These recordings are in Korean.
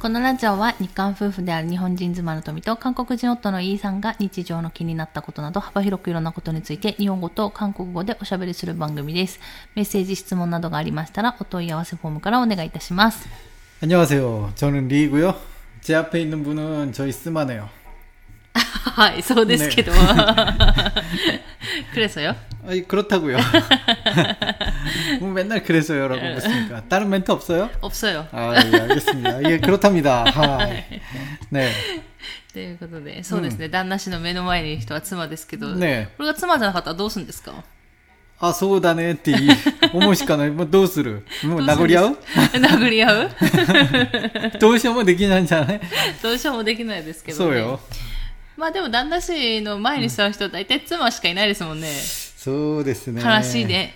このラジオは日韓夫婦である日本人妻の富と韓国人夫のイーさんが日常の気になったことなど幅広くいろんなことについて日本語と韓国語でおしゃべりする番組です。メッセージ、質問などがありましたらお問い合わせフォームからお願いいたします。 안녕하세요. 저는 리고요. 제 앞에 있는 분은 저희 스마네요. はい、そうですけど。くれそよ。 아니 그렇다고요. 뭐 맨날 그래서요라고 묻습니까? 다른 멘트 없어요? 없어요. 아, 예, 알겠습니다. 예, 그렇답니다. 하이. 네. ということで、そうですね、旦那氏の目の前にいる人は妻ですけど、ねこれが妻じゃなかったらどうするんですか 아, 소다네 띠. 오모시카나 뭐 도스르. 뭐 나고리아우? 殴り合う 도시하면 되긴 하잖아요. どうしようもできないですけど、ね。 소요. まあでも旦那氏の前に座る人は大体妻しかいないですもんね。 そうですね。悲しいね。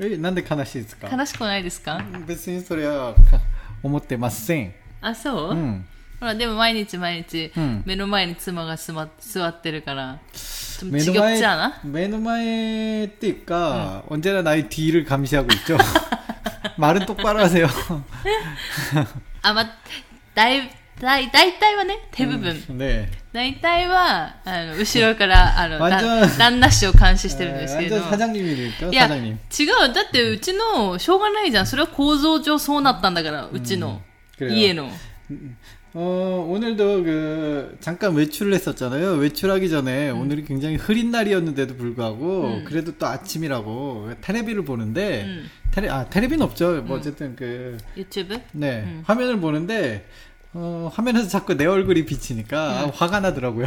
え、なんで悲しいですか悲しくないですか別にそれは思ってません。あ、そう、うん。ほら、でも毎日毎日、うん目の前に妻が座座ってるから、좀 目の 지겹 前 지않아 、目の前っていうか、언제나 나의 뒤를 감시하고 있죠. 말은 똑바로 하세요. あ、ま、だい、だ い、大体はね、手部分。 네. 大体は、あの、後ろから、あの、だ완전 旦那氏を監視してるんですけど。 완전 사장님이니까 いや、違 사장님. う。だって、うちの、しょうがないじゃん。それは構造上そうなったんだから、うちの、 그래요. 家の。 어, 오늘도 그 잠깐 외출을 했었잖아요. 외출하기 전에 오늘이 굉장히 흐린 날이었는데도 불구하고 그래도 또 아침이라고 테레비를 보는데 음. 테레 아 테레비는 없죠. 뭐 어쨌든 그 유튜브? 네, 화면을 보는데, 어, 화면에서 자꾸 내 얼굴이 비치니까 아, 화가 나더라고요.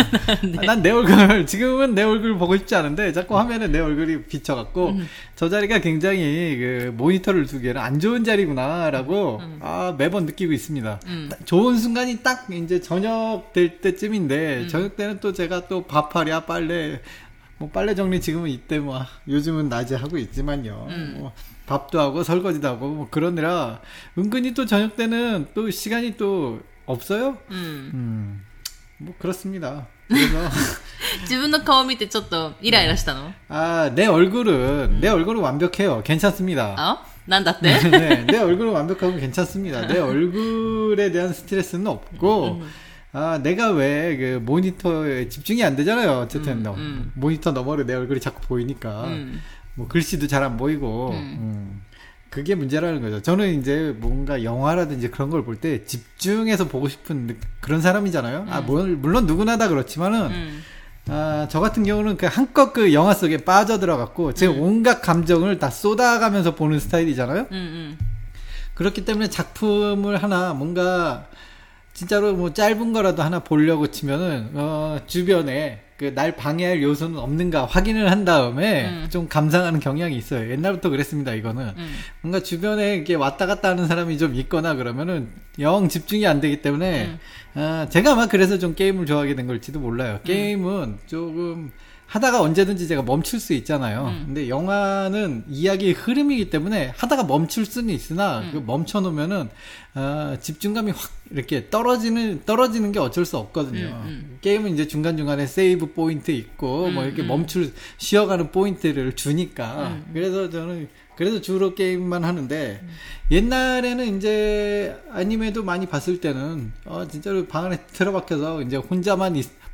난내 얼굴, 지금은 내 얼굴 보고 싶지 않은데, 자꾸 화면에 내 얼굴이 비쳐갖고, 저 자리가 굉장히 그 모니터를 두기에는 안 좋은 자리구나라고, 아, 매번 느끼고 있습니다. 음. 딱 좋은 순간이 딱 이제 저녁 될 때쯤인데, 저녁 때는 또 제가 또 밥하랴, 빨래, 뭐 빨래 정리 지금은 이때 뭐 요즘은 낮에 하고 있지만요. 음. 뭐 밥도 하고 설거지도 하고 뭐 그러느라 은근히 또 저녁 때는 또 시간이 또 없어요. うん。 음. 뭐 그렇습니다. 그래서 自分の顔見てちょっとイライラしたの 아, 내 얼굴은 내 얼굴은 완벽해요. 괜찮습니다. あなんだって 네, 내 얼굴은 완벽하고 괜찮습니다. 내 얼굴에 대한 스트레스는 없고, 아, 내가 왜 그 모니터에 집중이 안 되잖아요. 어쨌든, 너, 음. 모니터 너머로 내 얼굴이 자꾸 보이니까, うん。 뭐 글씨도 잘 안 보이고 네. 음. 그게 문제라는 거죠. 저는 이제 뭔가 영화라든지 그런 걸 볼 때 집중해서 보고 싶은 그런 사람이잖아요. 아, 음. 물론, 누구나 다 그렇지만은 음. 아, 저 같은 경우는 그 한껏 그 영화 속에 빠져들어 갖고 제 음. 온갖 감정을 다 쏟아가면서 보는 스타일이잖아요. 음, 음. 그렇기 때문에 작품을 하나 뭔가 진짜로 뭐 짧은 거라도 하나 보려고 치면은 어, 주변에 그 날 방해할 요소는 없는가 확인을 한 다음에 음. 좀 감상하는 경향이 있어요. 옛날부터 그랬습니다. 이거는 うん。 뭔가 주변에 이렇게 왔다 갔다 하는 사람이 좀 있거나 그러면은 영 집중이 안 되기 때문에 아, 제가 아마 그래서 좀 게임을 좋아하게 된 걸지도 몰라요. 게임은 조금 하다가 언제든지 제가 멈출 수 있잖아요. 음. 근데 영화는 이야기의 흐름이기 때문에 하다가 멈출 수는 있으나 음. 그 멈춰 놓으면은 아, 집중감이 확 이렇게 떨어지는 떨어지는 게 어쩔 수 없거든요. 음, 음. 게임은 이제 중간 중간에 세이브 포인트 있고 뭐 음, 이렇게 음. 멈출 쉬어가는 포인트를 주니까 음. 그래서 저는 그래서 주로 게임만 하는데 음. 옛날에는 이제 아니메도 많이 봤을 때는 어 진짜로 방 안에 틀어박혀서 이제 혼자만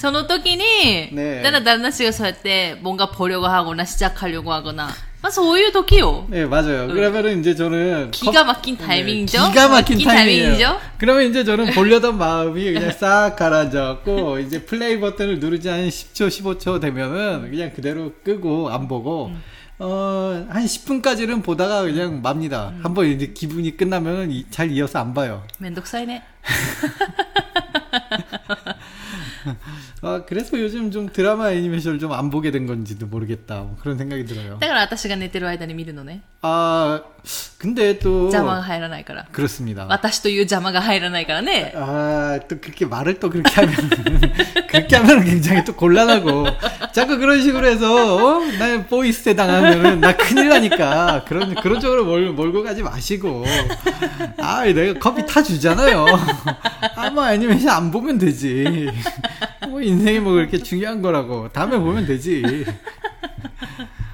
その時に、ねだから旦那氏がそうやって、뭔가 보려고 하거나 시작하려고 하거나, まあそういう時よ。 네, 맞아요. 그러면은 이제 저는 기가 막힌 타이밍이죠? 기가 막힌 막힌 타이밍이에요. 타이밍이죠? 그러면 이제 저는 보려던 마음이 그냥 싹 가라앉아갖고 이제 플레이 버튼을 누르지 한 10초, 15초 되면은 그냥 그대로 끄고 안 보고 어, 한 10분까지는 보다가 그냥 맙니다. 한번 이제 기분이 끝나면은 이- 잘 이어서 안 봐요. めんどくさいね。 아, 그래서 요즘 좀 드라마 애니메이션을 좀 안 보게 된 건지도 모르겠다. 뭐 그런 생각이 들어요. だから私が寝てる間に見るのね。 아, 근데 또 邪魔が入らないから。 그렇습니다. 私という邪魔が入らないからね。 아, 또 그렇게 말을 또 그렇게 하면, 그렇게 하면 굉장히 또 곤란하고, 자꾸 그런 식으로 해서, 어? 나 보이스테 당하면은, 나 큰일 나니까, 그런, 그런 쪽으로 몰, 몰고 가지 마시고, 아, 내가 커피 타주잖아요. 아마 애니메이션 안 보면 되지. 뭐, 인생이 뭐 그렇게 중요한 거라고. 다음에 보면 되지.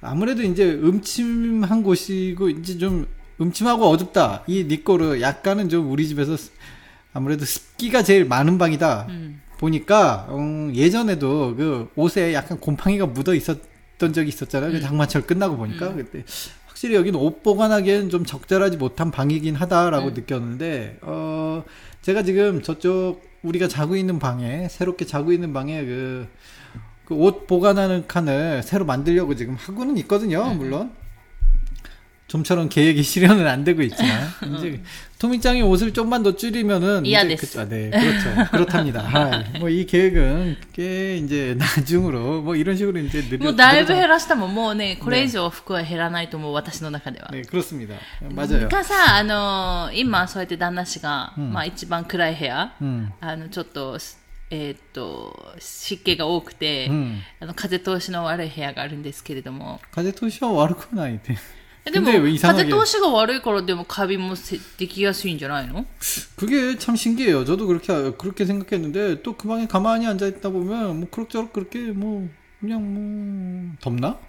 아무래도 이제 음침한 곳이고 이제 좀 음침하고 어둡다. 이 니꼬르 약간은 좀 우리 집에서 스- 아무래도 습기가 제일 많은 방이다. 음. 보니까 음, 예전에도 그 옷에 약간 곰팡이가 묻어 있었던 적이 있었잖아요. 그 장마철 끝나고 보니까 그때 확실히 여기는 옷 보관하기엔 좀 적절하지 못한 방이긴 하다라고 느꼈는데 어 제가 지금 저쪽 우리가 자고 있는 방에 새롭게 자고 있는 방에 그 그 옷 보관하는 칸을 새로 만들려고 지금 하고는 있거든요. 물론 좀처럼 계획이 실현은 안 되고 있지만 이제 토미짱이 옷을 좀만 더 줄이면은 이해가 이제 됐어. 그, 아, 네 그렇죠 그렇답니다. 뭐 이 계획은 꽤 이제 나중으로 뭐 이런 식으로 이제 느려 もうだいぶ減らしたもん、もうね、これ以上服は減らないと思う、私の中では。 네 그렇습니다. 맞아요. がさ、あの今そうやって旦那氏が、まあ一番暗い部屋、 음, あの、ちょっと、 えーっと、湿気が多くて、 음. あの、風通しの悪い部屋があるんですけれども。 가제 토시와 와르코 나이데. えでも 근데 왜 、 이상하게 風通しが悪いからでもカビもせできやすいんじゃないの 그게 참 신기해요. 저도 그렇게 그렇게 생각했는데 또 그 방에 가만히 앉아 있다 보면 뭐 그럭저럭 그렇게 뭐 그냥 뭐 덥나?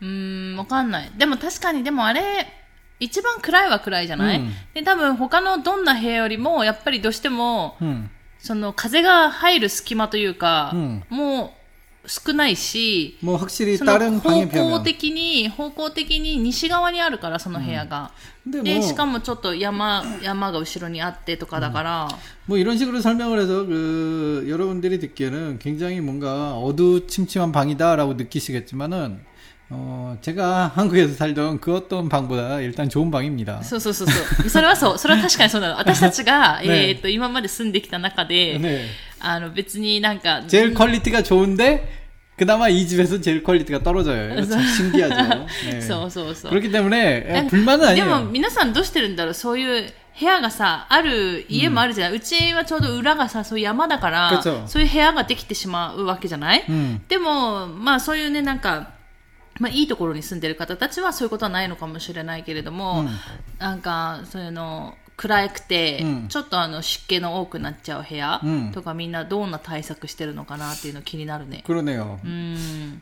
うーん、わかんない。でも確かに、でもあれ、一番暗いは暗いじゃない、うんで、多分他のどんな部屋よりも、やっぱりどうしても、 음. その風が入る隙間というか、うんもう少ないし、 뭐 확실히 その 다른 方 방에 向 비하면 的に、方向的に西側にあるから、その部屋が。 근데 で、 뭐 しかもちょっと山、山が後ろにあってとかだから、 뭐 이런 식으로 설명을 해서 그 여러분들이 듣기에는 굉장히 뭔가 어두침침한 방이다라고 느끼시겠지만은 어 제가 한국에서 살던 그 어떤 방보다 일단 좋은 방입니다. そうそうそうそう。それはそう。それは確かにそうなの。私たちが、ねえっと、今まで住んできた中で、 네. あの、別になんか、 제일 퀄리티가 좋은데 그나마 이 집에서 제일 퀄리티가 떨어져요. 이거 참 신기하죠. 네. そうそうそう。 그렇기 때문에 なんか 불만은 でも 아니에요. 皆さんどうしてるんだろうそういう部屋がさ、ある家もあるじゃない、うちはちょうど裏がさ、そういう山だから、 그쵸 そういう部屋ができてしまうわけじゃない、 음. でも、まあそういうね、なんか、 まあ、いいところに住んでる方たちはそういうことはないのかもしれないけれども、うん、なんかそういうの暗くて、うん、ちょっとあの湿気の多くなっちゃう部屋とか、みんなどんな対策してるのかなっていうの気になるね。来るねよ。うん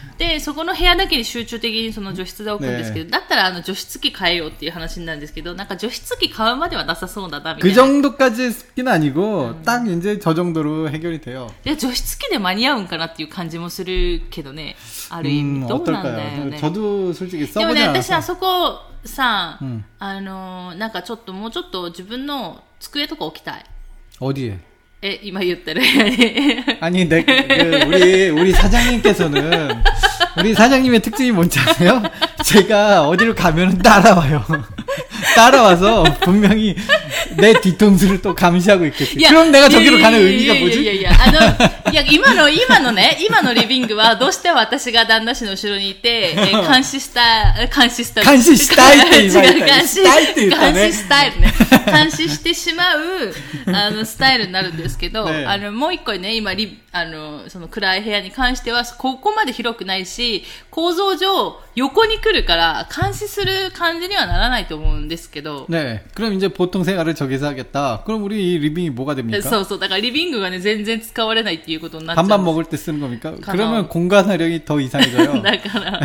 そうでそこの部屋だけに集中的にその除湿剤を置くんですけど、だったらあの除湿機買えよっていう話になるんですけどなんか除湿機買うまではなさそうだなみた 그 いな 정도까지 습기는 아니고 딱 이제 저 정도로 해결이 돼요. で除湿機で間に合うんかなっていう感じもするけどねある意味、 음, どうなんだよ 어떨까요? ね 저도 솔직히 でも 써보지 ね、私は 않아서. そこさ、うんあのーなんかちょっともうちょっと自分の机とか置きたい。 어디에? え、今言ってる部屋に。 아니, 내, 그, 우리, 우리 사장님께서는, 우리 사장님의 특징이 뭔지 아세요? 제가 어디를 가면 따라와요. 따라와서 분명히 내 뒤통수를 또 감시하고 있겠지. 그럼 내가 저기로 가는 의미가 いやいやいや 뭐지? いやいや、あの、 いや、今の、今のね、今のリビングは、どうしても私が旦那氏の後ろにいて、えー監視した、監視した。監視したいって言われた違う監視したいって言ったね監視スタイルね。監視してしまう、あの、スタイルになるんですけど、ねあの、もう一個ね、今、リあの、その暗い部屋に関しては、ここまで広くないし、構造上、横に来るから、監視する感じにはならないと思うんですけど、 네. 그럼 이제 보통 생 활을 저기서 하겠다. 그럼 우리 이 리빙이 뭐가 됩니까? そうそう、だからリビングがね、全然使われないっていうことになっちゃう。 밥만 먹을 때 쓰는 겁니까? 가나. 그러면 공간 활용이 더 이상해져요. だから。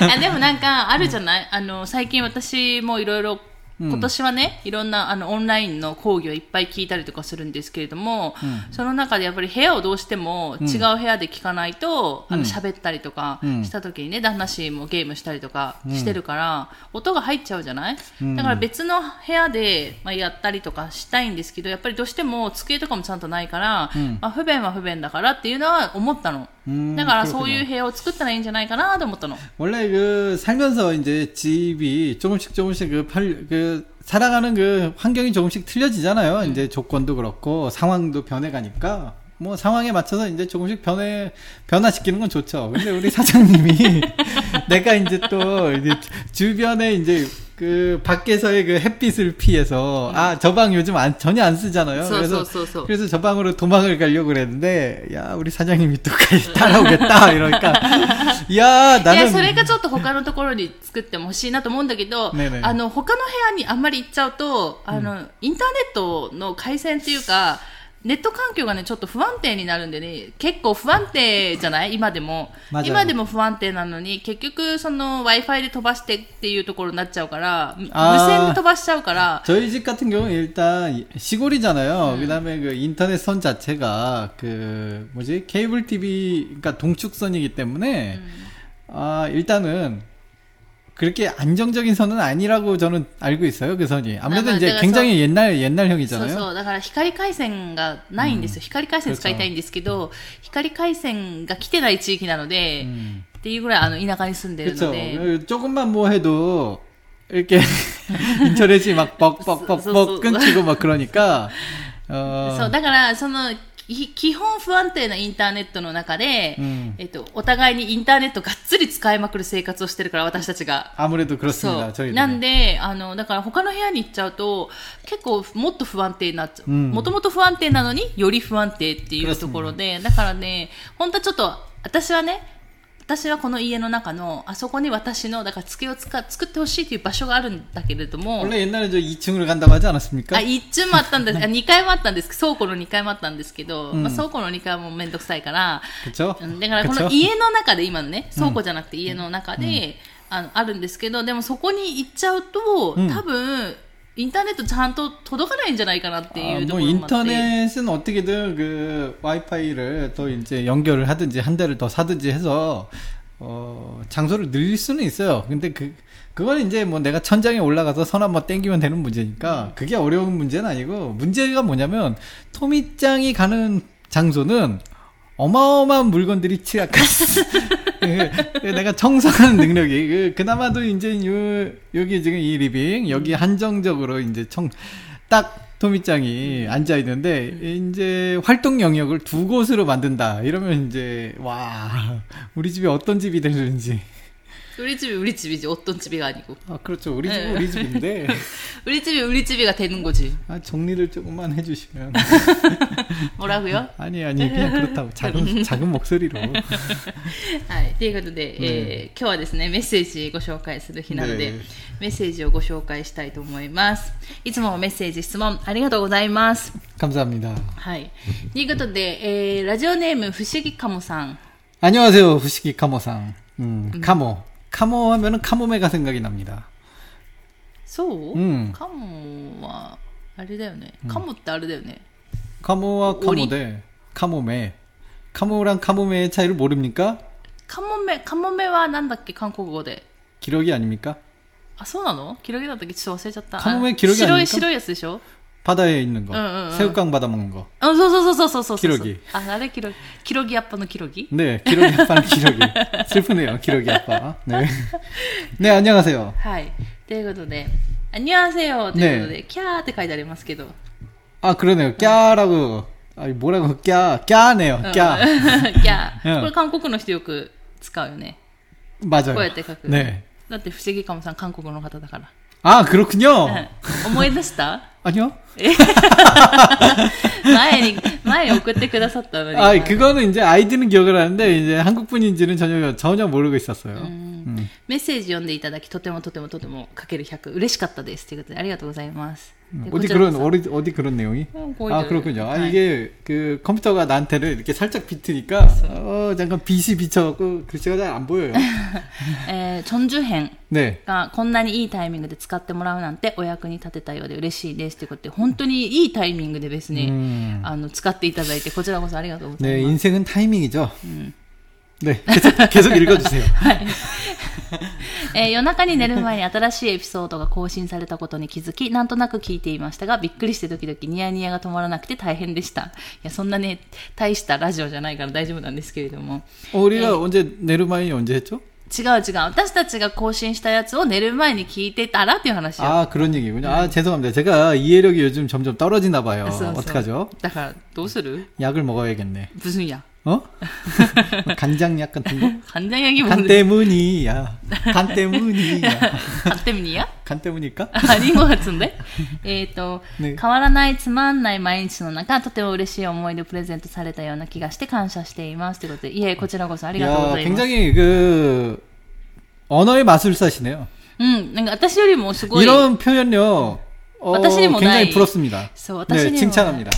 あでもなんか、あるじゃないあの、最近私もいろいろ、 今年はね、いろんなあのオンラインの講義をいっぱい聞いたりとかするんですけれども、その中でやっぱり部屋をどうしても違う部屋で聞かないと、あの喋ったりとかうん。した時にね、旦那氏もゲームしたりとかしてるから、音が入っちゃうじゃない、だから別の部屋で、まあ、やったりとかしたいんですけど、やっぱりどうしても机とかもちゃんとないから、まあ、不便は不便だからっていうのは思ったの。 음, だから 그렇구나. そういう部屋を作ったらいいんじゃないかなと思ったの。 원래 그 살면서 이제 집이 조금씩 조금씩 그, 팔, 그 살아가는 그 환경이 조금씩 틀려지잖아요. 이제 조건도 그렇고 상황도 변해가니까 뭐 상황에 맞춰서 이제 조금씩 변해 변화시키는 건 좋죠. 근데 우리 사장님이 내가 이제 또 이제 주변에 이제 그 밖에서의 그 햇빛을 피해서 아 저 방 요즘 안, 전혀 안 쓰잖아요. 소, 그래서 소, 소, 소. 그래서 저 방으로 도망을 가려고 그랬는데 야 우리 사장님이 또 따라오겠다 이러니까 야 いや、そ 나는 れがちょっと他のところに作っても欲しいなと思うんだけど、ねえねえあの、他の部屋にあんまり行っちゃうと、あの、インターネットの回線っていうか、 ネット環境がね、ちょっと不安定になるんでね、結構不安定じゃない今でもま。だ今でも不安定なのに、結局、その Wi-Fi で飛ばしてっていうところになっちゃうから、無あー線で飛ばしちゃうから、 저희 집 같은 경우는 일단 시골이잖아요. 그다음에 그 인터넷 선 자체가 그 뭐지 케이블 TV 그러니까 동축선이기 때문에 아 일단은 그렇게 안정적인 선은 아니라고 저는 알고 있어요. 그 선이 아무래도 아, 이제 내가 굉장히 옛날 そう 옛날형이잖아요. そう。だから光回線がないんですよ。光回線使いたいんですけど、光回線が来てない地域なので、 음. っていうぐらいあの田舎に住んでる 그렇죠. ので、 그 조금만 뭐 해도 이렇게 인터넷이 막 뻑뻑뻑뻑 끊기고 막 그러니까 そう、 어 だから、その、き 基本不安定なインターネットの中で、うん、えっと、お互いにインターネットがっつり使いまくる生活をしてるから、私たちが。アムレットクロスミーだ、ね、なんで、あの、だから他の部屋に行っちゃうと、結構もっと不安定になっちゃう。もともと不安定なのにより不安定っていうところで、だからね、本当はちょっと、私はね、私はこの家の中の、あそこに私の、だから机を使作ってほしいっていう場所があるんだけれども、 원래 옛날에 저 2층으로 간다고 하지 않았습니까? あ、一中もあったんです。あ、2階もあったんです。倉庫の2階もあったんですけど、うんまあ、倉庫の2階はもうめんどくさいから、 그렇죠? うんだからこの 그쵸? 家の中で今のね、倉庫じゃなくて家の中で、あの、あるんですけど、でもそこに行っちゃうと、うん多分、 インターネットちゃんと届かないんじゃないかなってい 아, うと 뭐 ころもあって。 인터넷은 어떻게든 그 와이파이를 또 이제 연결을 하든지 한 대를 더 사든지 해서 어 장소를 늘릴 수는 있어요. 근데 그 그건 이제 뭐 내가 천장에 올라가서 선 한번 땡기면 되는 문제니까 그게 어려운 문제는 아니고 문제가 뭐냐면 토미짱이 가는 장소는 어마어마한 물건들이 취약한. 그, 내가 청소하는 능력이. 그 그나마도 이제 요 여기 지금 이 living 여기 한정적으로 이제 청 딱 토미짱이 앉아 있는데 이제 활동 영역을 두 곳으로 만든다. 이러면 이제 와 우리 집이 어떤 집이 되는지 우리 집이 우리 집이지, 어떤 집이가 아니고. 아 그렇죠 우리 집은 네. 우리 집인데 우리 집이 우리 집이가 되는 거지. 아 정리를 조금만 해주시면 뭐라고요? 아니 아니 그냥 그렇다고 작은 작은 목소리로 はい。ということで、えー今日はですね、メッセージご紹介する日なので、ねメッセージをご紹介したいと思います。いつもメッセージ、質問ありがとうございます。 감사합니다 はい。ということで、えーラジオネーム、不思議かもさん。 안녕하세요 후시기 카모상 음, 카모 카모 하면은 카모메가 생각이 납니다 そう、うんカモは、あれだよね。カモってあれだよね。 카모와 오리? 카모데 카모메 카모랑 카모메의 차이를 모릅니까? カモメ、カモメはなんだっけ韓国語で。 기러기 아닙니까? あ、そうなのキロギだったっけちょっと忘れちゃった。カモメあキロギ白い、 아닙니까? 白いやつでしょ 바다에 있는 거 응, 응, 응. 새우깡 받아 먹는 거 あ、そうそうそうそうそうそう。 기러기 あ、あれキロギ。キロギアッパのキロギ 네 기러기 아빠는 기러기 슬프네요 기러기 아빠 네, 네 안녕하세요 はい。ということで、あにゃーせよということで、キャーって書いてありますけど、 아 그러네요 꺄라고 아, 뭐라고, 꺄, 꺄네요, 꺄. ギャうんこれ韓国の人よく使うよね。 맞아요. こうやって書く。 네. だって不思議かもさん韓国の方だから。 아, 그렇군요. うん思い出した 아니요. 前に、前に送ってくださったのに。 아, 그거는 이제 아이디는 기억을 하는데, 이제 한국 분인지는 전혀, 전혀 모르고 있었어요. うん 음. メッセージ読んでいただき、とてもとてもとてもかける100嬉しかったです。ということで、ありがとうございます。で 어디 こちらこ 그런, そ 어디, 어디 그런 내용이? 어, 거의 아, 다- 그렇군요. 아, 네. 이게, 그, 컴퓨터가 나한테를 이렇게 살짝 비트니까, 어, 잠깐 빛이 비쳐갖고 글씨가 잘 안 보여요. えー、チョンジュ編 네. がこんなにいいタイミングで使ってもらうなんてお役に立てたようで嬉しいですということで、 本当にいいタイミングでですね、 음. あの、使っていただいて、こちらこそありがとうござい 네, ます。 인생은 타이밍이죠. 네, 계속, 계속 읽어주세요. えー夜中に寝る前に新しいエピソードが更新されたことに気づき、なんとなく聞いていましたが、びっくりしてドキドキニヤニヤが止まらなくて大変でした。いや、そんなね、大したラジオじゃないから大丈夫なんですけれども。 어, 우리가 언제, 네르마인이 언제 했죠? 違う違う。私たちが更新したやつを寝る前に聞いてたらっていう話よ。 아, 그런 얘기군요. 아, 죄송합니다. 제가 이해력이 요즘 점점 떨어지나 봐요. そうそう 어떡하죠? だから、どうする 약을 먹어야겠네. ブスンや。 어? 간장약 같은 거? 完全焼き 간 物で。 때문이야. 간 때문이야. 買ってみにや 간 때문일까? あ、リンゴが積んで。えっと、ね変わらないつまんない毎日の中、とても嬉しい思い出をプレゼントされたような気がして感謝しています。ということで、いえ、こちらこそありがとうご 야, ざいます。 굉장히 그 언어의 마술사시네요. うん、なんか私よりもすごい、 이런 표현력 어, 私にも 굉장히 ない。 부럽습니다. そう、私 네, にも、 칭찬합니다.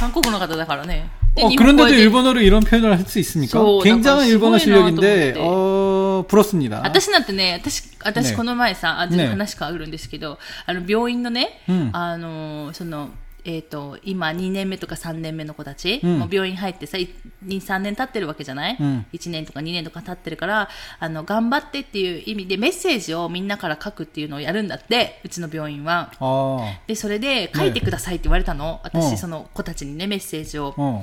韓国の方だからね。 で 어, 日本語 그런데도 で 일본어로 이런 표현을 할 수 있습니까? 소, 굉장한 약간 일본어 시골이나 실력인데 또 어, 부럽습니다. 私なんてね、私、私ねこの前さ、あ、全ね然話変わるんですけど、あの、病院のね、うんあの、その、えっ、と、今2年目とか3年目の子たち、うんもう病院入ってさ、い2、3年経ってるわけじゃない、うん ?1 年とか2年とか経ってるから、あの、頑張ってっていう意味でメッセージをみんなから書くっていうのをやるんだって、うちの病院は。 어, で、それで書いてくださいって言われたの。う私、んその子たちにね、メッセージを。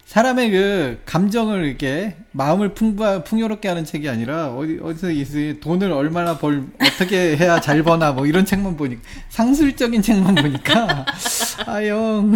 사람의 그 감정을 이렇게 마음을 풍부, 풍요롭게 하는 책이 아니라 어디, 어디서 이 돈을 얼마나 벌, 어떻게 해야 잘 버나 뭐 이런 책만 보니까, 상술적인 책만 보니까, 아, 형,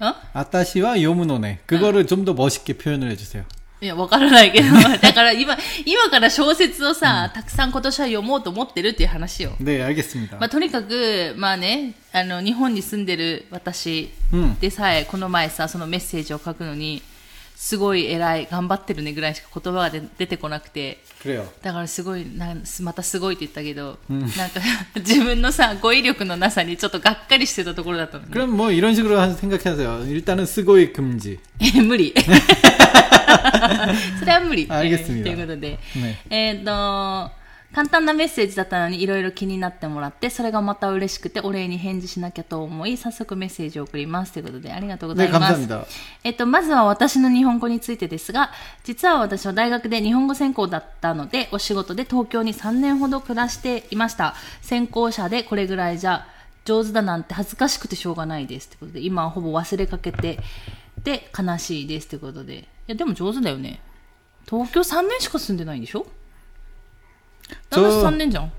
ん 아따시와 요무노네. 그거를 좀 더 멋있게 표현을 해주세요. いや、わからないけど、だから今、今から小説をさ、たくさん今年は読もうと思ってるっていう話よ。 네, 알겠습니다. まあ、とにかく、まあね、あの、日本に住んでる私うんでさえ、この前さ、そのメッセージを書くのに、 すごい偉い、頑張ってるねぐらいしか言葉が出出てこなくて、 그래요. だからすごい、なんまたすごいって言ったけど、なんか自分のさ、語彙力のなさにちょっとがっかりしてたところだったのね。 그럼 뭐 이런 식으로 한- 생각하세요. 일단은 쓰고의 금지. え無理。それは無理。ありがとうございますということで。ねえっ、と、 簡単なメッセージだったのにいろいろ気になってもらって、それがまた嬉しくてお礼に返事しなきゃと思い、早速メッセージを送ります。ということでありがとうございます。ね、えっと、まずは私の日本語についてですが、実は私は大学で日本語専攻だったので、お仕事で東京に3年ほど暮らしていました。専攻者でこれぐらいじゃ上手だなんて恥ずかしくてしょうがないです。ということで、今はほぼ忘れかけて、で、悲しいです。ということで。いや、でも上手だよね。東京3年しか住んでないんでしょ？ そう私3年じゃん。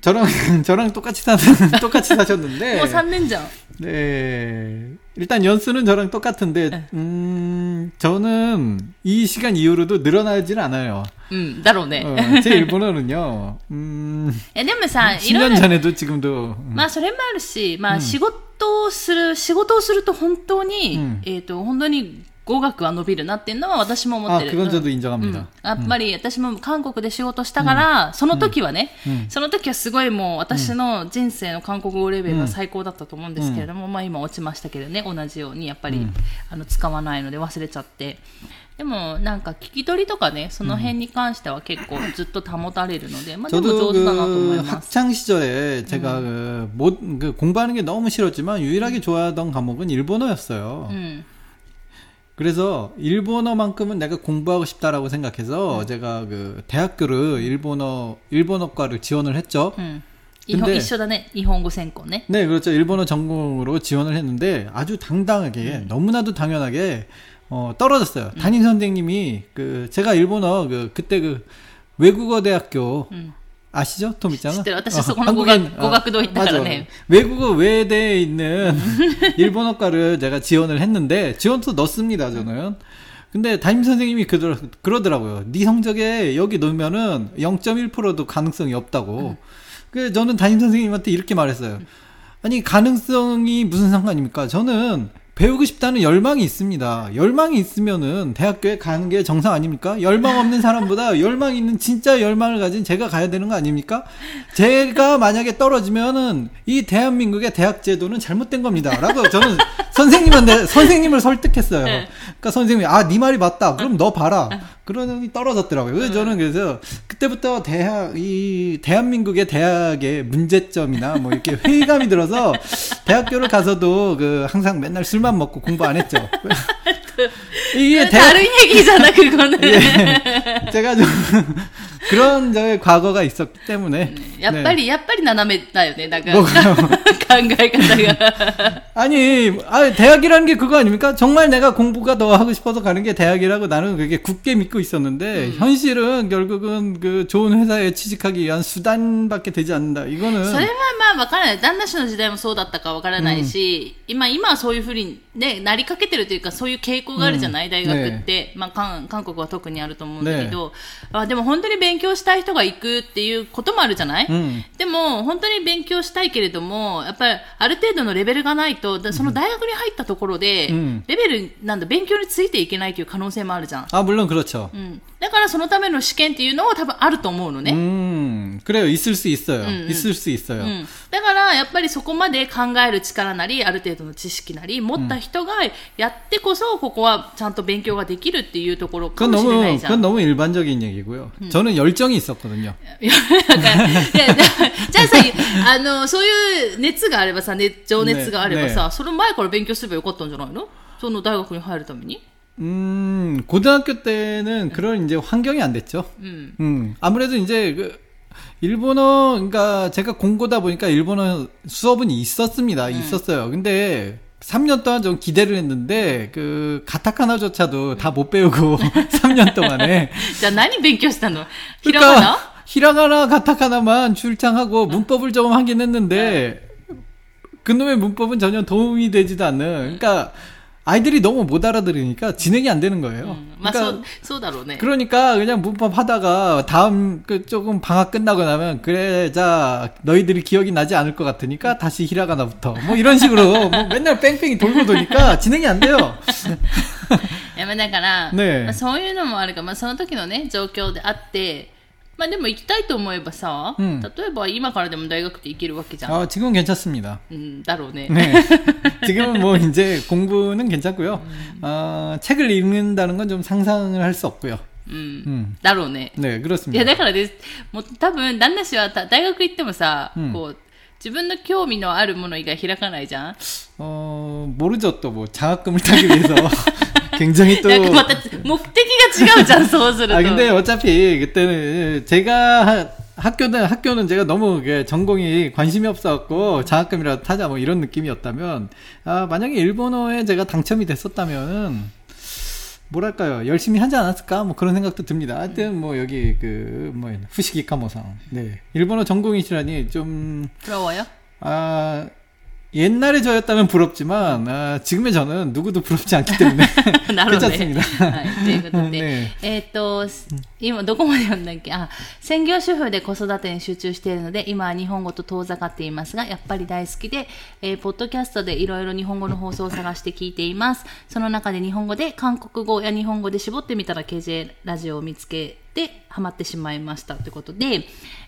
저랑 저랑 똑같이 사 똑같이 사셨는데 もう3年じゃん。 네. 일단 연수는 저랑 똑같은데 음 저는 이 시간 이후로도 늘어나질 않아요. うん、だろうね。 어, 제 일본어는요. 음 え、でもさ、いろん 10년 な 전에도 지금도 음, まあそれもあるし、まあ仕事をする、仕事をすると本当に、うんえっ、と、本当に 語学は伸びるなっていうのは私も思って 아, る。 그건 うん 저도 인정합니다. うんやっぱり私も韓国で仕事したから、その時はね、その時はすごいもう私の人生の韓国語レベルが最高だったと思うんですけれども、まあ今落ちましたけどね、同じようにやっぱり、あの使わないので忘れちゃって。でもなんか聞き取りとかね、その辺に関しては結構ずっと保たれるので、まあでも 저도 上手だなと思い 그 ます。 학창 시절에 제가 그, 못, 그 공부하는 게 너무 싫었지만 유일하게 좋아하던 과목은 일본어였어요. 그래서 일본어만큼은 내가 공부하고 싶다라고 생각해서 음. 제가 그 대학교를 일본어 일본어과를 지원을 했죠. 음. 근데 이쇼다네 일본어 전공네. 네, 그렇죠. 일본어 전공으로 지원을 했는데 아주 당당하게 음. 너무나도 당연하게 어, 떨어졌어요. 담임 음. 선생님이 그 제가 일본어 그 그때 그 외국어 대학교 음. 아시죠? 톰 있잖아.私 어, 한국인 고각도 어, 있다가 외국어 외대에 있는 일본어과를 제가 지원을 했는데 지원도 넣습니다 저는. 근데 담임 선생님이 그러, 그러더라고요. 네 성적에 여기 넣으면은 0.1%도 가능성이 없다고. 그 저는 담임 선생님한테 이렇게 말했어요. 아니 가능성이 무슨 상관입니까? 저는 배우고 싶다는 열망이 있습니다. 열망이 있으면은 대학교에 가는 게 정상 아닙니까? 열망 없는 사람보다 열망 있는 진짜 열망을 가진 제가 가야 되는 거 아닙니까? 제가 만약에 떨어지면은 이 대한민국의 대학 제도는 잘못된 겁니다. 라고 저는 선생님한테 선생님을 설득했어요. 그러니까 선생님이 아, 네 말이 맞다. 그럼 너 봐라. 그러니 떨어졌더라고요. 그래서 네. 저는 그래서 그때부터 대학 이 대한민국의 대학의 문제점이나 뭐 이렇게 회의감이 들어서 대학교를 가서도 그 항상 맨날 술만 먹고 공부 안 했죠. 이게 그 대학... 다른 얘기잖아 그거는. 예, 제가 좀 그런 저의 과거가 있었기 때문에 やっぱり、やっぱり斜めだよね、なんか。 뭐가요? 考え方が。 아니, 아, 대학이라는 게 그거 아닙니까? 정말 내가 공부가 더 하고 싶어서 가는 게 대학이라고 나는 그게 굳게 믿고 있었는데, 현실은 결국은 그 좋은 회사에 취직하기 위한 수단밖에 되지 않는다. 이거는. それはまあわからない。旦那氏の時代もそうだったかわからないし、今、今はそういうふうに、ね、なりかけてるというか、そういう傾向があるじゃない、うん大学って。まあ韓、韓国は特にあると思うんだけど、あでも本当に勉 強したい人が行くっていうこともあるじゃない、うんでも、本当に勉強したいけれども、やっぱりある程度のレベルがないと、だその大学に入ったところで、うんレベル、なんだ、勉強についていけないという可能性もあるじゃん。 아, 물론 그렇죠. うん。 だからそのための試験っていうのは多分あると思うのね。 음, 그래요. 있을 수 있어요. 음, 음. 있을 수 있어요. うん、だから、やっぱりそこまで考える力なり、ある程度の知識なり、持った人がやってこそ、ここはちゃんと勉強ができるっていうところか 그건 もしれな 너무, いじゃん。 그건 너무 일반적인 얘기고요. 저는 열정이 있었거든요. いやだからいやじゃじゃあさ、あの、そういう熱があればさ、ね、情熱があればさ、ねその前から勉強すればよかったんじゃないのその大学に入るために 음, 고등학교 때는 그런 이제 환경이 안 됐죠. うん。 음, 아무래도 이제 그 일본어, 그러니까 제가 공고다 보니까 일본어 수업은 있었습니다. 있었어요. 근데 3년 동안 좀 기대를 했는데 그 가타카나조차도 다 못 배우고 3년 동안에 じゃあ何勉強したのひらがな 그러니까 히라가나 가타카나만 출창하고 문법을 좀 하긴 했는데 그놈의 문법은 전혀 도움이 되지도 않는 그러니까 아이들이 너무 못 알아들으니까 진행이 안 되는 거예요. うんまあ、 그러니까 そう、そうだろうね。 그러니까 그냥 문법 하다가 다음 그 조금 방학 끝나고 나면 그래 자 너희들이 기억이 나지 않을 것 같으니까 다시 히라가나부터 뭐 이런 식으로 뭐 맨날 뺑뺑이 돌고 도니까 진행이 안 돼요. いや、まあだから、ねえまあ、そういうのもあるから、まあ、その時のね、状況であって、 まあでも行きたいと思えばさ、うん例えば今からでも大学って行けるわけじゃん。 아, 지금은 괜찮습니다. うん、だろうね。 네. 지금은 뭐 이제 공부는 괜찮고요. 어, 책을 읽는다는 건 좀 상상을 할 수 없고요. うん。 음. だろうね。 네, いや、 그렇습니다. だからです。もう多分、旦那氏はた大学行ってもさ、うんこう、 自分の興味のあるもの以外開かないじゃん 어, 모르죠. 또 뭐 장학금을 타기 위해서 굉장히 또 なんかまた目的が違うじゃん、そうすると。 아 근데 어차피 그때는 제가 하- 학교는 학교는 제가 너무 이게 전공이 관심이 없어갖고 장학금이라도 타자 뭐 이런 느낌이었다면 아 만약에 일본어에 제가 당첨이 됐었다면은 뭐랄까요 열심히 하지 않았을까 뭐 그런 생각도 듭니다. 하여튼 뭐 여기 그 뭐 후시기 카모상 네 일본어 전공이시라니 좀 부러워요? 아 옛날에 저였다면 부럽지만 아, 지금의 저는 누구도 부럽지 않기 때문에 なるほどね。 괜찮습니다. はい。ということで、ねえーっと、今どこまで読んだっけあ、専業主婦で子育てに集中しているので、今は日本語と遠ざかっていますが、やっぱり大好きで、えーポッドキャストでいろいろ日本語の放送を探して聞いています。その中で日本語で韓国語や日本語で絞ってみたら KJ ラジオを見つけ て、ハマってしまいましたということで、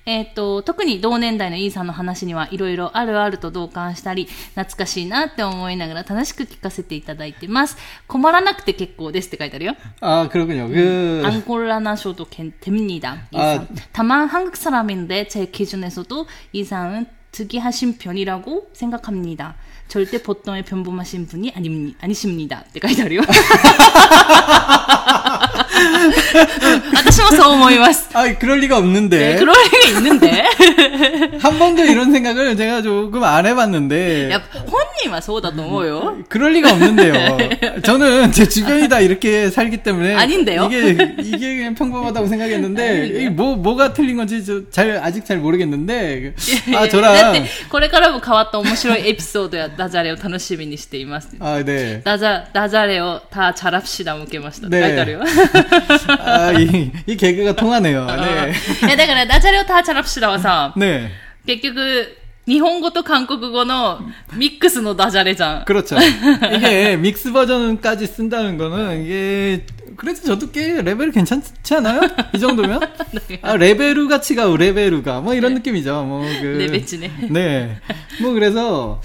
えーっと、特に同年代のイーさんの話にはいろいろあるあると同感したり、懐かしいなって思いながら楽しく聞かせていただいてます。困らなくて結構ですって書いてあるよ。 아 그렇군요. 그 안 곤란하셔도 괜- 됩니다. 아. 이상. 다만 한국 사람인데 제 기준에서도 이상은 특이하신 편이라고 생각합니다. 절대 보통의 평범하신 분이 아니, 아니십니다. って書いてあるよ. 私もそう思います. 아 그럴 리가 없는데 네, 그럴 리가 있는데. 한 번도 이런 생각을 제가 조금 안 해봤는데 야, 本人はそうだと思うよ. 그럴 리가 없는데요. 저는 제 주변이 다 이렇게 살기 때문에 아닌데요? 이게 이게 그냥 평범하다고 생각했는데 이게 뭐 뭐가 틀린 건지 저 잘 아직 잘 모르겠는데 아 だっ 저랑 て、これからも変わった面白いエピソードやダジャレを楽しみにしています。 아 네. ダジャダジャレを다 잘합시다向けました。ね書いてあるよ。 아이 이 개그가 통하네요. 네. いや、だから、ダジャレをターチャラプシダはさ、 네. 結局、日本語と韓国語のミックスのダジャレじゃん。 그렇죠. 이게 믹스 버전까지 쓴다는 거는 이게 그래도 저도 꽤 레벨 괜찮지 않아요? 이 정도면? 아, 레벨우 가치가 레벨우가 뭐 이런 느낌이죠. 뭐 그. 레벨치네. 네. 뭐 그래서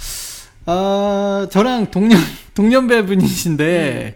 아 저랑 동년 동년배 분이신데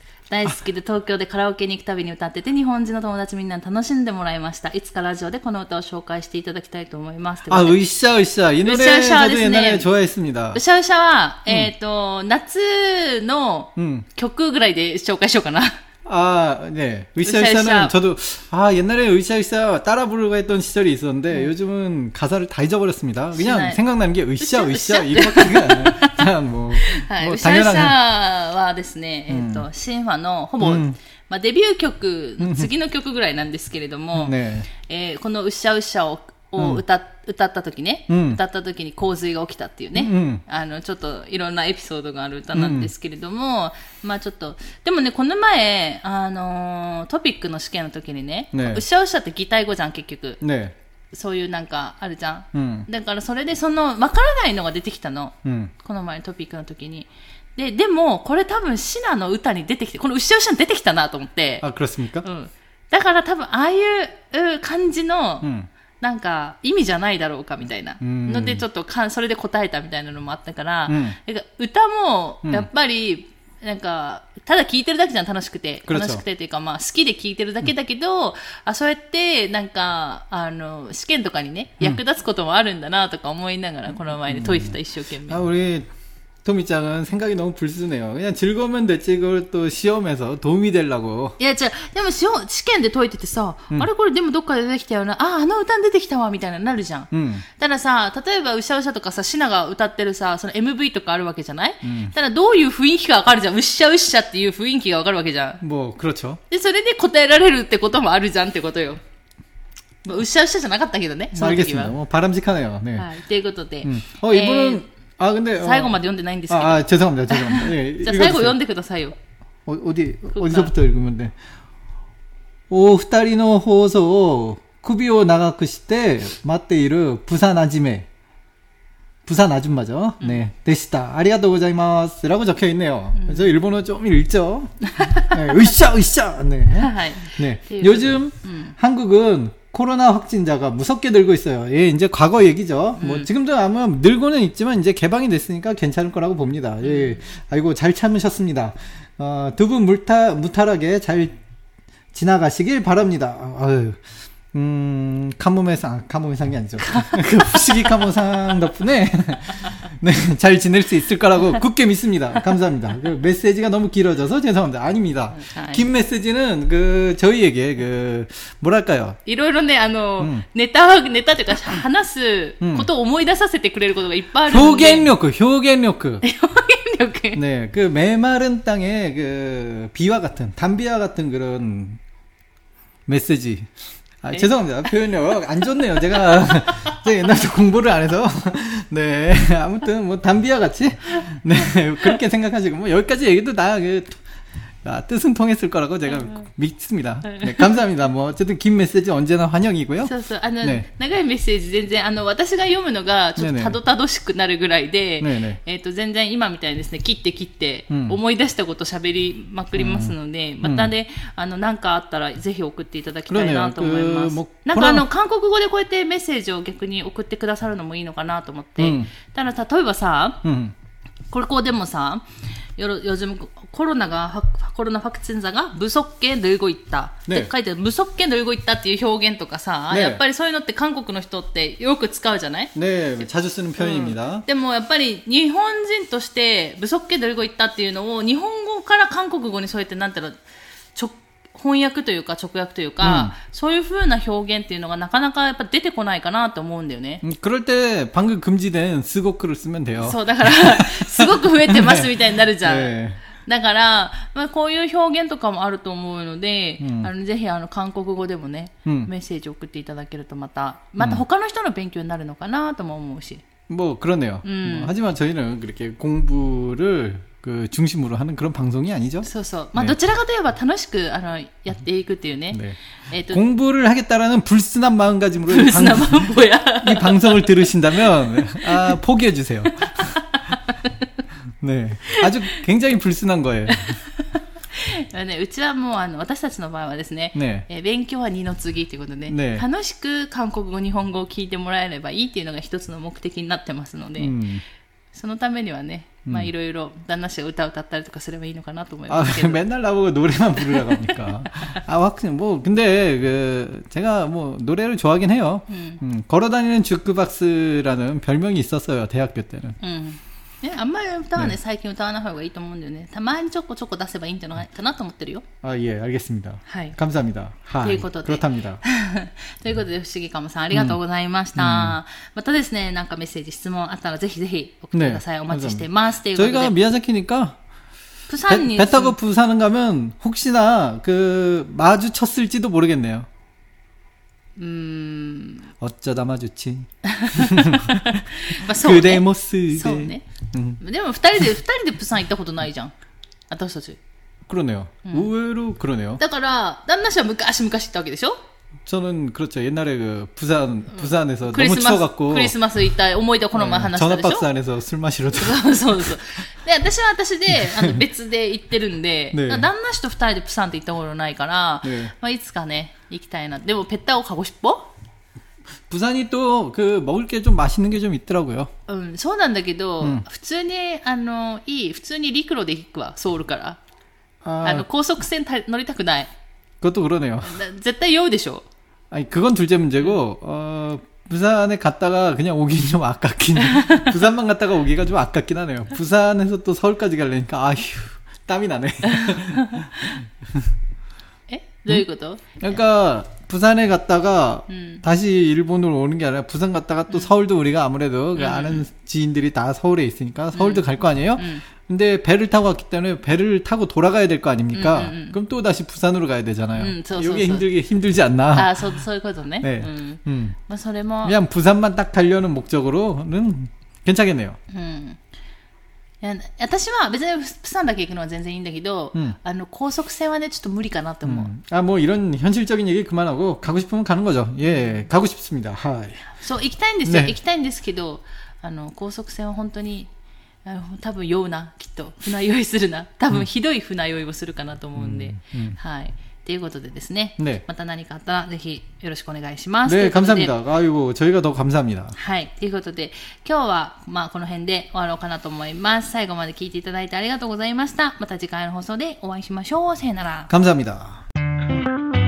大好きで東京でカラオケに行くたびに歌ってて、日本人の友達みんなに楽しんでもらいました。いつかラジオでこの歌を紹介していただきたいと思います。というこ 아 とで 으쌰 으쌰 이 노래 으쌰으쌰 저도ですね 옛날에 좋아했습니다. うしゃうしゃは、えっ、と、夏の 음. 曲ぐらいで紹介しようかな。 아, 네. 으쌰으쌰는 으쌰으쌰. 저도, 아, 옛날에 으쌰으쌰 따라 부르고 했던 시절이 있었는데, 요즘은 가사를 다 잊어버렸습니다. 그냥 신나요. 생각나는 게 으쌰, 으쌰, 으쌰, 이거밖에 안 나요. 그냥 뭐, はい。 뭐 うしゃうしゃ 당연한. はですね、えっ、と、シンファのほぼ、うんまあ、デビュー曲の次の曲ぐらいなんですけれども、 네. えーこのうっしゃうっしゃを を歌,、う歌った時ね、うん、歌った時に洪水が起きたっていうね、うん、あのちょっといろんなエピソードがある歌なんですけれども、うん、まあちょっとでもねこの前、あのトピックの試験の時にねねうしゃうしゃって擬態語じゃん結局、ね、そういうなんかあるじゃん、だからそれでその分からないのが出てきたの、この前トピックの時に。で、でも、これ多分、シナの歌に出てきて、この牛尾しナ出てきたなと思って。あ、クラスミカ？うん。だから多分、ああいう感じの、うん、なんか意味じゃないだろうかみたいな。のでちょっとかそれで答えたみたいなのもあったから、うん、か歌もやっぱり、なんか、ただ聴いてるだけじゃん、楽しくて。楽しくてっていうか、まあ、好きで聴いてるだけだけど、うん、あ、そうやって、なんか、あの、試験とかにね、役立つこともあるんだな、とか思いながら、この前で解いてた、一生懸命。あ、俺、 토미짱은 생각이 너무 불순해요. 그냥 즐거우면 됐지, 그걸 또 시험에서 도움이 되려고. いや、じゃでもしよ試験で解いててさ、あれこれでもどっかで出てきたよな、あ、あの歌に出てきたわ、みたいななるじゃん。 음. たださ、例えば、うしゃうしゃとかさ、シナが歌ってるさ、その MV とかあるわけじゃない、ただ、どういう雰囲気かわかるじゃん。うっしゃうっしゃっていう雰囲気がわかるわけじゃん。 뭐, 그렇죠. で、それで答えられるってこともあるじゃんってことよ。まあうっしゃうっしゃじゃなかったけどね、その時 알겠습니다. は。 뭐, 바람직하네요. 네. はい。ということで。 음. 어, 이분은, 아, 근데. えー 어, 最後まで読んでないんですけど。 아, 아, 죄송합니다. 죄송합니다. 네, じゃあ最後 읽어주세요. 読んでくださいよ。 어, 어디, 어디서부터 읽으면 돼? 오, 二人の放送を首を長くして待っている 부산 아지매. 부산 아줌마죠. 네. 되시다. 아리가또 고자이마스. 라고 적혀 있네요. 저 일본어 좀 읽죠? 네, 으쌰, 으쌰. 네. はい。 네. 그- 요즘 음. 한국은 코로나 확진자가 무섭게 늘고 있어요. 예, 이제 과거 얘기죠. 뭐 지금도 아마 늘고는 있지만 이제 개방이 됐으니까 괜찮을 거라고 봅니다. 예. 아이고 잘 참으셨습니다. 어, 두분 무탈 무탈하게 잘 지나가시길 바랍니다. 아유. 음, 카모메상, 카모메상이 아니죠. 그 부시기 카모상 덕분에 네, 잘 지낼 수 있을 거라고 굳게 믿습니다. 감사합니다. 그 메시지가 너무 길어져서 죄송합니다. 아닙니다. 네. 긴 메시지는 그 저희에게 그 뭐랄까요? いろいろね、あの、うんネタ、ネタというか、話すことを思い出させてくれることがいっぱいあるので。 효견력, 효견력. 表現力。 네, 그 메마른 땅의 그 비와 같은 단비와 같은 그런 메시지. 아, 네. 죄송합니다. 표현력 안 좋네요. 제가 제가 옛날부터 공부를 안 해서 네 아무튼 뭐 단비와 같이 네 그렇게 생각하시고 뭐 여기까지 얘기도 다 그 아, 뜻은 통했을 거라고 제가 믿습니다. 네, 감사합니다. 뭐 어쨌든 긴 메시지 언제나 환영이고요. そうそう。あの、ね長いメッセージ全然、あの、私が読むのが、ちょっとねえねえたどたどしくなるぐらいで、ねえねえっ、と、全然今みたいにですね、切って切って、うん思い出したこと喋りまくりますので、またね、あの、なんかあったら、ぜひ送っていただきたいなと思います그러네요. 그 뭐。 なんかあの、 코로나 韓国語でこうやってメッセージを逆に送ってくださるのもいいのかなと思って。うんただ、例えばさ、 음. これこうで もさ、よろ요즘コロナがはコロナワクチンザが無足게 늘고 있다っねて書いてある無足게 늘고 있다っていう表現とかさ、ねやっぱりそういうのって韓国の人ってよく使うじゃない 네, 자주 쓰는 표현입니다. でもやっぱり日本人として無足게 늘고 있다っていうのを日本語から韓国語にそうやってなんていうの直 翻訳というか直訳というか、そういう風な表現っていうのがなかなかやっぱ出てこないかなと思うんだよね。 음, 그럴 때 방금 금지된 스고크를 쓰면 돼요. そう、だから、すごく増えてますみたいになるじゃん。ねだから、まあ、こういう表現とかもあると思うので、うんあのぜひあの韓国語でもね、うんメッセージ送っていただけるとまた、また他の人の勉強になるのかなとも思うし。 뭐 그러네요. 음. 뭐, 하지만 저희는 그렇게 공부를 그 중심으로 하는 그런 방송이 아니죠. そうそう。まあ、ねどちらかといえば楽しく、あの、やっていくっていうね。 네. えっ、と、 공부를 하겠다라는 불순한 마음가짐으로 이, ブルスな 방, マンボや。 이 방송을 들으신다면 아, 포기해 주세요. 네, 아주 굉장히 불순한 거예요. ね、うちはもう、あの、私たちの場合はですね、 네. えー勉強は二の次ということで、ね楽しく韓国語、日本語を聞いてもらえればいいっていうのが一つの目的になってますので、 음. そのためにはね、まあうんいろいろ旦那氏が歌を歌ったりとかすればいいのかなと思い 아, ますけど。 맨날 나보고 노래만 부르라고 합니까? 아, 확실히 뭐 근데 그 제가 뭐 노래를 좋아하긴 해요. うん。 음, 걸어다니는 주크박스라는 별명이 있었어요 대학교 때는. うん。 ね、あんまり歌はね、ね最近歌わない方がいいと思うんだよね。たまにちょこちょこ出せばいいんじゃないかなと思ってるよ。 아 예 알겠습니다. はい。 감사합니다. 하이. 네, 그것도 네. 그렇답니다. ということで、不思議かもさん、ありがとうございました。またですね、なんかメッセージ、質問あったら、ぜひぜひ送ってください。 네 お待ちしています。ということ 저희가 で、 미야자키니까 プサン 배, に 배 타고 부산 가면 혹시나 그 마주쳤을지도 모르겠네요. うーん、 어쩌다 마주친 まあそうね。 그대 모습에 そうね。 음, でも、二人で、二人でプサン行ったことないじゃん。私たち。 그러네요. 의외로 그러네요. だから、旦那氏は昔々行ったわけでしょ 저는 그렇죠. 옛날에 그 부산 부산에서 クリ 너무 スマス、 추워갖고 クリスマス行った思い出をこの前 네, 話したでしょ 전화박스 안에서 술 마시러 들- そうそうそう。で、私は私で、あの、別で行ってるんで、ね旦那氏と二人でプサンって行ったことないから、ねまあ、いつかね、行きたいな。でも、ペッタオカゴシッポ 부산이 또 그 먹을 게 좀 맛있는 게 좀 있더라고요. うん、そうなんだけど、うん普通に、あの、いい、普通に陸路で行くわ、ソウルから。 아, あの、高速船た乗りたくない。 그것도 그러네요. だ絶対酔うでしょ。 아니 그건 둘째 문제고 어 부산에 갔다가 그냥 오기 좀 아깝긴 부산만 갔다가 오기가 좀 아깝긴 하네요. 부산에서 또 서울까지 가려니까 아휴 땀이 나네. えどういうこと、 그러니까 부산에 갔다가 음. 다시 일본으로 오는 게 아니라 부산 갔다가 또 음. 서울도 우리가 아무래도 그 음. 아는 지인들이 다 서울에 있으니까 서울도 갈 거 아니에요? 근데 배를 타고 왔기 때문에 배를 타고 돌아가야 될 거 아닙니까? 그럼 또 다시 부산으로 가야 되잖아요. 이게 저, 힘들게 힘들지 않나? 아, 저도 설거졌네. 네. 음. 음. 뭐, 그냥 부산만 딱 가려는 목적으로는 괜찮겠네요. 음. 私は別にプサンだけ行くのは全然いいんだけど、うんあの高速船はねちょっと無理かなって思う、 음. 아, 뭐 이런 현실적인 얘기 그만하고 가고 싶으면 가는 거죠. 예, 가고 싶습니다. 하이. そう行きたいんですよ、ね行きたいんですけどあの高速船は本当にあの多分酔うなきっと船酔いするな多分ひどい船酔いをするかなと思うんで、うんはい ということでですね、 네. また何かあったらぜひよろしくお願いします。とい 네, うことで 감사합니다. 아이고, 저희가 더 감사합니다. はい。ということで、今日は、まあ、この辺で終わろうかなと思います。最後まで聞いていただいてありがとうございました。また次回の放送でお会いしましょう。さよなら。 감사합니다.